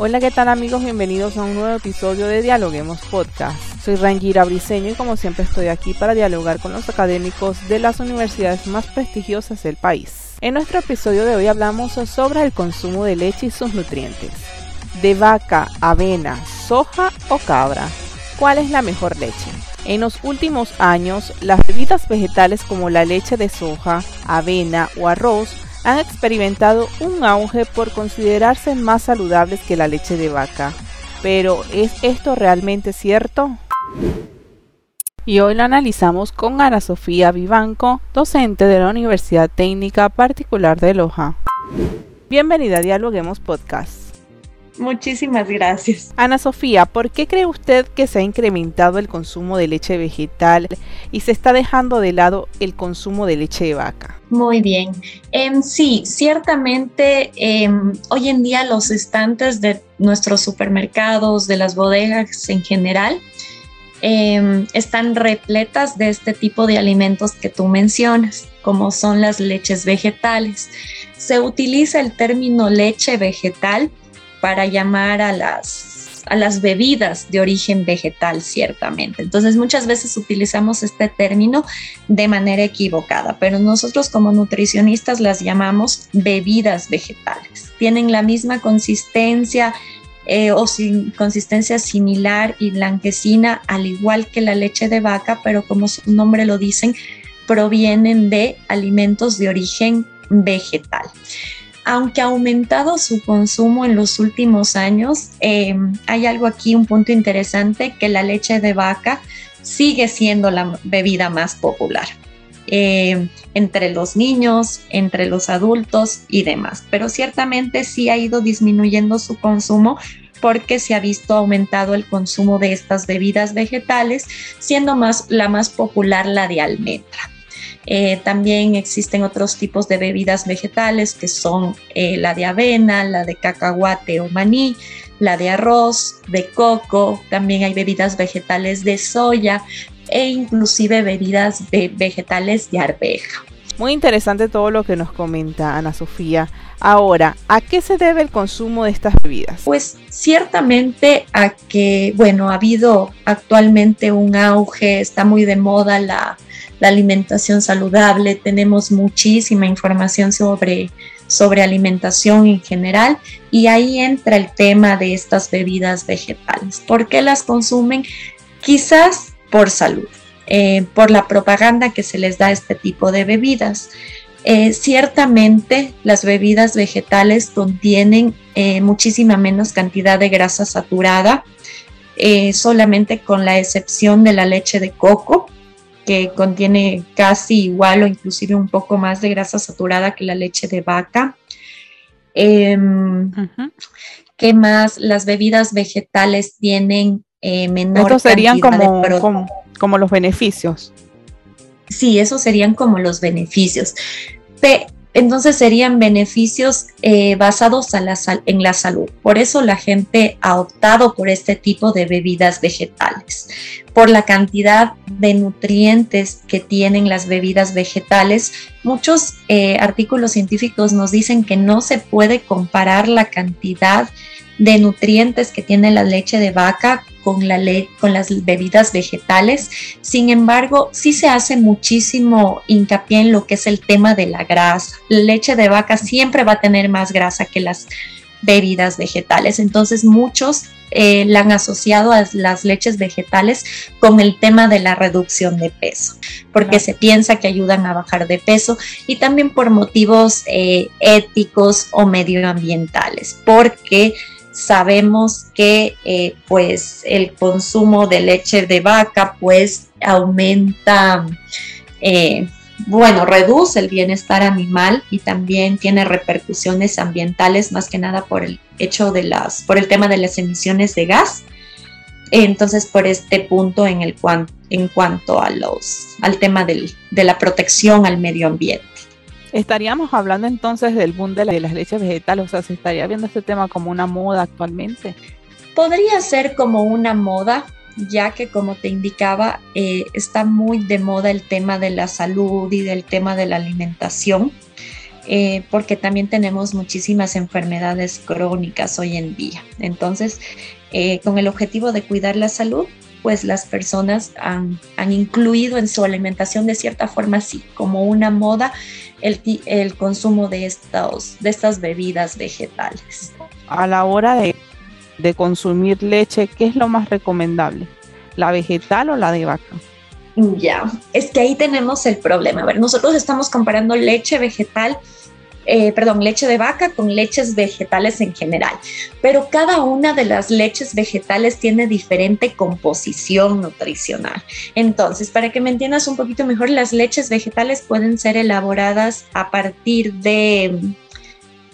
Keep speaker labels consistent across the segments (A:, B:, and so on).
A: Hola, ¿qué tal amigos? Bienvenidos a un nuevo episodio de Dialoguemos Podcast. Soy Rangira Briseño y como siempre estoy aquí para dialogar con los académicos de las universidades más prestigiosas del país. En nuestro episodio de hoy hablamos sobre el consumo de leche y sus nutrientes. De vaca, avena, soja o cabra. ¿Cuál es la mejor leche? En los últimos años, las bebidas vegetales como la leche de soja, avena o arroz han experimentado un auge por considerarse más saludables que la leche de vaca. Pero ¿es esto realmente cierto? Y hoy lo analizamos con Ana Sofía Vivanco, docente de la Universidad Técnica Particular de Loja. Bienvenida a Dialoguemos Podcast.
B: Muchísimas gracias.
A: Ana Sofía, ¿por qué cree usted que se ha incrementado el consumo de leche vegetal y se está dejando de lado el consumo de leche de vaca?
B: Muy bien. Em, sí, ciertamente em, hoy en día los estantes de nuestros supermercados, de las bodegas en general, em, están repletas de este tipo de alimentos que tú mencionas, como son las leches vegetales. Se utiliza el término leche vegetal para llamar a las, a las bebidas de origen vegetal, ciertamente. Entonces, muchas veces utilizamos este término de manera equivocada, pero nosotros como nutricionistas las llamamos bebidas vegetales. Tienen la misma consistencia, eh, o sin consistencia similar y blanquecina, al igual que la leche de vaca, pero como su nombre lo dicen, provienen de alimentos de origen vegetal aunque ha aumentado su consumo en los últimos años, eh, hay algo aquí, un punto interesante, que la leche de vaca sigue siendo la bebida más popular. Eh, entre los niños, entre los adultos y demás. Pero ciertamente sí ha ido disminuyendo su consumo porque se ha visto aumentado el consumo de estas bebidas vegetales, siendo más la más popular la de almendra. Eh, también existen otros tipos de bebidas vegetales que son eh, la de avena, la de cacahuate o maní, la de arroz, de coco, también hay bebidas vegetales de soya e inclusive bebidas vegetales de arveja.
A: Muy interesante todo lo que nos comenta Ana Sofía. Ahora, ¿a qué se debe el consumo de estas bebidas?
B: Pues ciertamente a que, bueno, ha habido actualmente un auge, está muy de moda la, la alimentación saludable, tenemos muchísima información sobre, sobre alimentación en general y ahí entra el tema de estas bebidas vegetales. ¿Por qué las consumen? Quizás por salud, eh, por la propaganda que se les da a este tipo de bebidas. Eh, ciertamente las bebidas vegetales contienen eh, muchísima menos cantidad de grasa saturada, solamente con la excepción de la leche de coco, que contiene casi igual o inclusive un poco más de grasa saturada que la leche de vaca. Em, ¿Qué más? Las bebidas vegetales tienen eh, menor
A: Estos serían como, como, como, los beneficios.
B: Sí, esos serían como los beneficios entonces serían beneficios eh, basados en la salud. Por eso la gente ha optado por este tipo de bebidas vegetales, por la cantidad de nutrientes que tienen las bebidas vegetales. Muchos eh, artículos científicos nos dicen que no se puede comparar la cantidad de nutrientes que tiene la leche de vaca con, la con las bebidas vegetales. Sin embargo, sí se hace muchísimo hincapié en lo que es el tema de la grasa. La leche de vaca siempre va a tener más grasa que las bebidas vegetales. Entonces muchos eh, la han asociado a las leches vegetales con el tema de la reducción de peso, porque se piensa que ayudan a bajar de peso y también por motivos eh, éticos o medioambientales, porque sabemos que eh, pues el consumo de leche de vaca pues aumenta, eh, bueno, reduce el bienestar animal y también tiene repercusiones ambientales más que nada por el hecho de las, por el tema de las emisiones de gas. Entonces, por este punto en, el en cuanto a al tema de la protección al medio ambiente.
A: Estaríamos hablando entonces del boom de, las leches vegetales, o sea, se estaría viendo este tema como una moda actualmente.
B: Podría ser como una moda, ya que como te indicaba, eh, está muy de moda el tema de la salud y del tema de la alimentación. eh, porque también tenemos muchísimas enfermedades crónicas hoy en día. Entonces, eh, con el objetivo de cuidar la salud, pues las personas han, incluido en su alimentación de cierta forma, así como una moda, el, el consumo de, estos, de estas bebidas vegetales.
A: A la hora de, de consumir leche, ¿qué es lo más recomendable? ¿La vegetal o la de vaca?
B: Ya, es que ahí tenemos el problema. A ver, nosotros estamos comparando leche vegetal, eh, perdón, leche de vaca con leches vegetales en general, pero cada una de las leches vegetales tiene diferente composición nutricional. Entonces, para que me entiendas un poquito mejor, las leches vegetales pueden ser elaboradas a partir de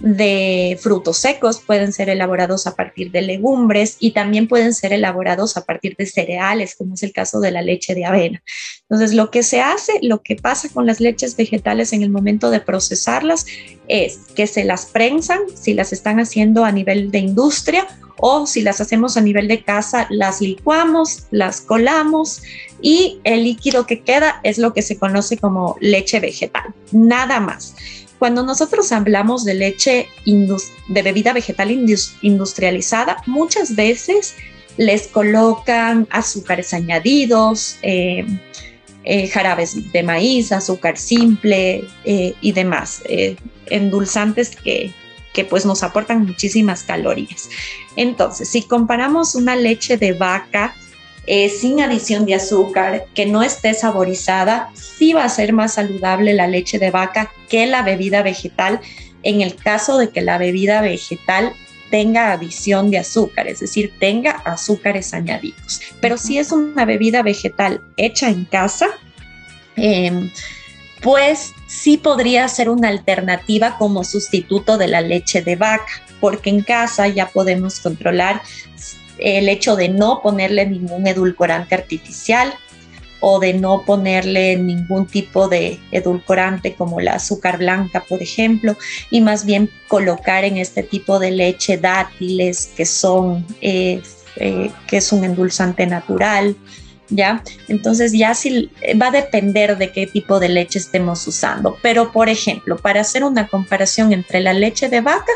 B: de frutos secos, pueden ser elaborados a partir de legumbres y también pueden ser elaborados a partir de cereales, como es el caso de la leche de avena. Entonces, lo que se hace, lo que pasa con las leches vegetales en el momento de procesarlas es que se las prensan, si las están haciendo a nivel de industria o si las hacemos a nivel de casa, las licuamos, las colamos y el líquido que queda es lo que se conoce como leche vegetal, nada más. Cuando nosotros hablamos de leche de bebida vegetal industrializada, muchas veces les colocan azúcares añadidos, eh, eh, jarabes de maíz, azúcar simple eh, y demás, endulzantes que, que pues nos aportan muchísimas calorías. Entonces, si comparamos una leche de vaca eh, sin adición de azúcar, que no esté saborizada, sí va a ser más saludable la leche de vaca que la bebida vegetal en el caso de que la bebida vegetal tenga adición de azúcar, es decir, tenga azúcares añadidos. Pero si es una bebida vegetal hecha en casa, em, pues sí podría ser una alternativa como sustituto de la leche de vaca, porque en casa ya podemos controlar el hecho de no ponerle ningún edulcorante artificial o de no ponerle ningún tipo de edulcorante como la azúcar blanca, por ejemplo, y más bien colocar en este tipo de leche dátiles que son, eh, eh, que un endulzante natural, ¿ya? Entonces ya sí va a depender de qué tipo de leche estemos usando. Pero, por ejemplo, para hacer una comparación entre la leche de vaca,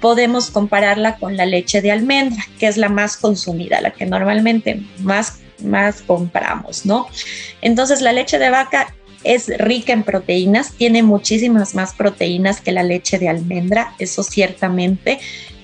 B: podemos compararla con la leche de almendra, que es la más consumida, la que normalmente más, más compramos, ¿no? Entonces la leche de vaca es rica en proteínas, tiene muchísimas más proteínas que la leche de almendra, eso ciertamente.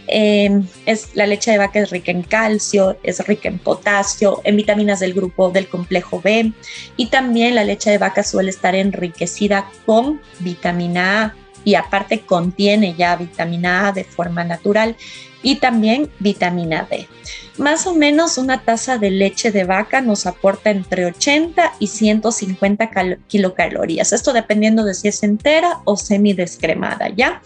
B: Em, es, la leche de vaca es rica en calcio, es rica en potasio, en vitaminas del grupo del complejo B y también la leche de vaca suele estar enriquecida con vitamina A, y aparte contiene ya vitamina A de forma natural y también vitamina D. Más o menos una taza de leche de vaca nos aporta entre 80 y 150 kilocalorías, esto dependiendo de si es entera o semidescremada, ¿ya?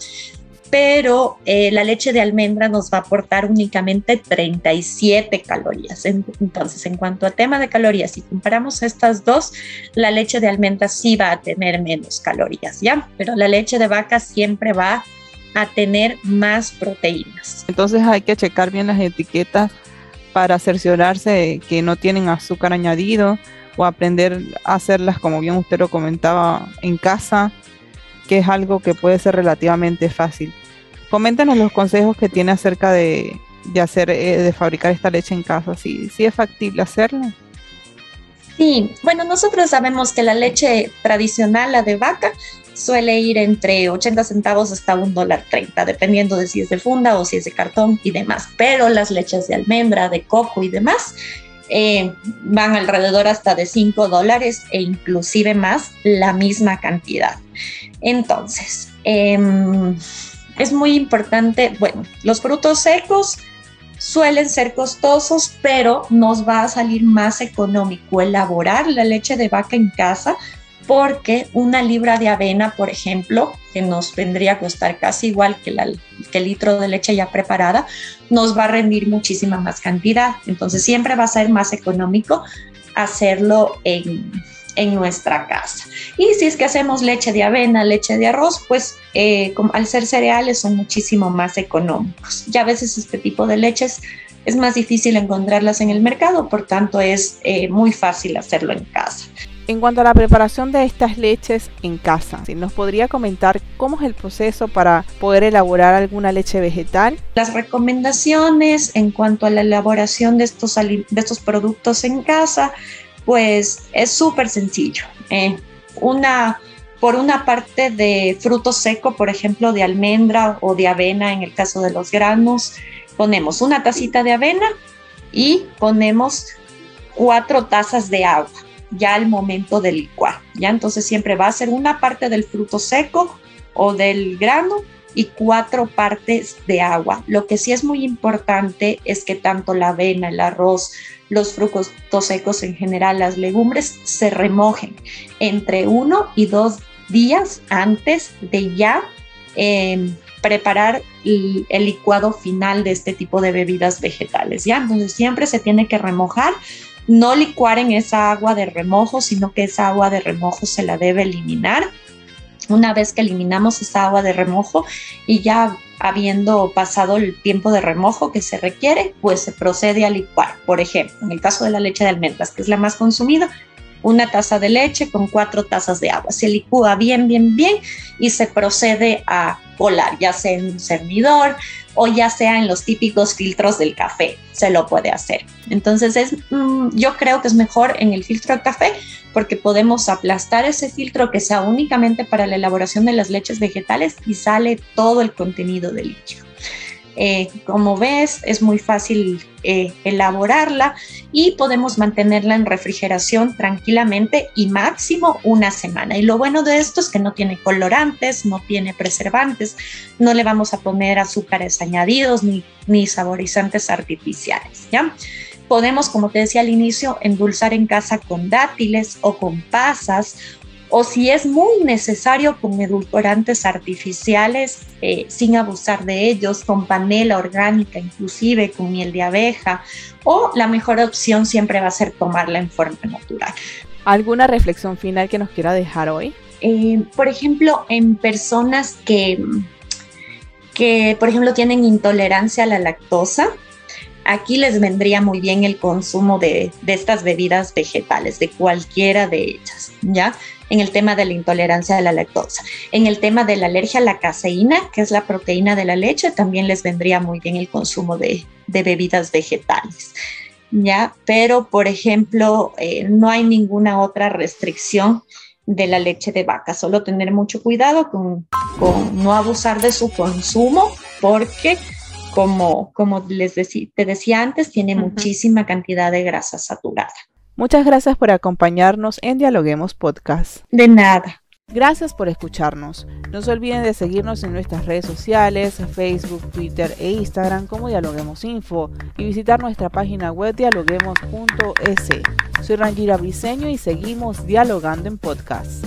B: Pero eh, la leche de almendra nos va a aportar únicamente 37 calorías. Entonces, en cuanto a tema de calorías, si comparamos estas dos, la leche de almendra sí va a tener menos calorías, ¿ya? Pero la leche de vaca siempre va a tener más proteínas.
A: Entonces hay que checar bien las etiquetas para cerciorarse que no tienen azúcar añadido o aprender a hacerlas como bien usted lo comentaba en casa, que es algo que puede ser relativamente fácil. Coméntanos los consejos que tiene acerca de, hacer, eh, de fabricar esta leche en casa. ¿Sí, ¿Sí es factible hacerlo?
B: Sí, bueno, nosotros sabemos que la leche tradicional, la de vaca, suele ir entre 80 centavos hasta un dólar 30, dependiendo de si es de funda o si es de cartón y demás. Pero las leches de almendra, de coco y demás eh, van alrededor hasta de 5 dólares e inclusive más la misma cantidad. Entonces, eh, es muy importante, bueno, los frutos secos suelen ser costosos, pero nos va a salir más económico elaborar la leche de vaca en casa porque una libra de avena, por ejemplo, que nos vendría a costar casi igual que, que el litro de leche ya preparada, nos va a rendir muchísima más cantidad. Entonces siempre va a ser más económico hacerlo en, en nuestra casa. Y si es que hacemos leche de avena, leche de arroz, pues eh, al ser cereales son muchísimo más económicos. Ya a veces este tipo de leches es más difícil encontrarlas en el mercado, por tanto es eh, muy fácil hacerlo en casa.
A: En cuanto a la preparación de estas leches en casa, ¿nos podría comentar cómo es el proceso para poder elaborar alguna leche vegetal?
B: Las recomendaciones en cuanto a la elaboración de estos, de estos productos en casa, pues es súper sencillo. Eh, una, por una parte de fruto seco, por ejemplo, de almendra o de avena en el caso de los granos, ponemos una tacita de avena y ponemos cuatro tazas de agua ya al momento de licuar. Ya entonces siempre va a ser una parte del fruto seco o del grano y cuatro partes de agua. Lo que sí es muy importante es que tanto la avena, el arroz, los frutos secos en general, las legumbres se remojen entre uno y dos días antes de ya em, preparar el, el, licuado final de este tipo de bebidas vegetales. Ya, entonces siempre se tiene que remojar no licuar en esa agua de remojo, sino que esa agua de remojo se la debe eliminar. Una vez que eliminamos esa agua de remojo y ya habiendo pasado el tiempo de remojo que se requiere, pues se procede a licuar. Por ejemplo, en el caso de la leche de almendras, que es la más consumida, una taza de leche con cuatro tazas de agua. Se licúa bien, bien, bien y se procede a colar, ya sea en un servidor o ya sea en los típicos filtros del café, se lo puede hacer. Entonces es, mm, yo creo que es mejor en el filtro de café porque podemos aplastar ese filtro que sea únicamente para la elaboración de las leches vegetales y sale todo el contenido del líquido. Eh, como ves, es muy fácil eh, elaborarla y podemos mantenerla en refrigeración tranquilamente y máximo una semana. Y lo bueno de esto es que no tiene colorantes, no tiene preservantes, no le vamos a poner azúcares añadidos ni, ni saborizantes artificiales. ¿ya? Podemos, como te decía al inicio, endulzar en casa con dátiles o con pasas o si es muy necesario con edulcorantes artificiales eh, sin abusar de ellos, con panela orgánica, inclusive con miel de abeja, o la mejor opción siempre va a ser tomarla en forma natural.
A: ¿Alguna reflexión final que nos quiera dejar hoy?
B: Eh, por ejemplo, en personas que, que, por ejemplo, tienen intolerancia a la lactosa, aquí les vendría muy bien el consumo de, estas bebidas vegetales, de cualquiera de ellas, ¿ya? en el tema de la intolerancia a la lactosa. En el tema de la alergia a la caseína, que es la proteína de la leche, también les vendría muy bien el consumo de, bebidas vegetales. ¿ya? Pero, por ejemplo, eh, no hay ninguna otra restricción de la leche de vaca, solo tener mucho cuidado con, no abusar de su consumo porque como, como les te decía antes, tiene muchísima cantidad de grasa saturada.
A: Muchas gracias por acompañarnos en Dialoguemos Podcast.
B: De nada.
A: Gracias por escucharnos. No se olviden de seguirnos en nuestras redes sociales, Facebook, Twitter e Instagram como Dialoguemos Info y visitar nuestra página web dialoguemos.es. Soy Rangira Briseño y seguimos dialogando en podcast.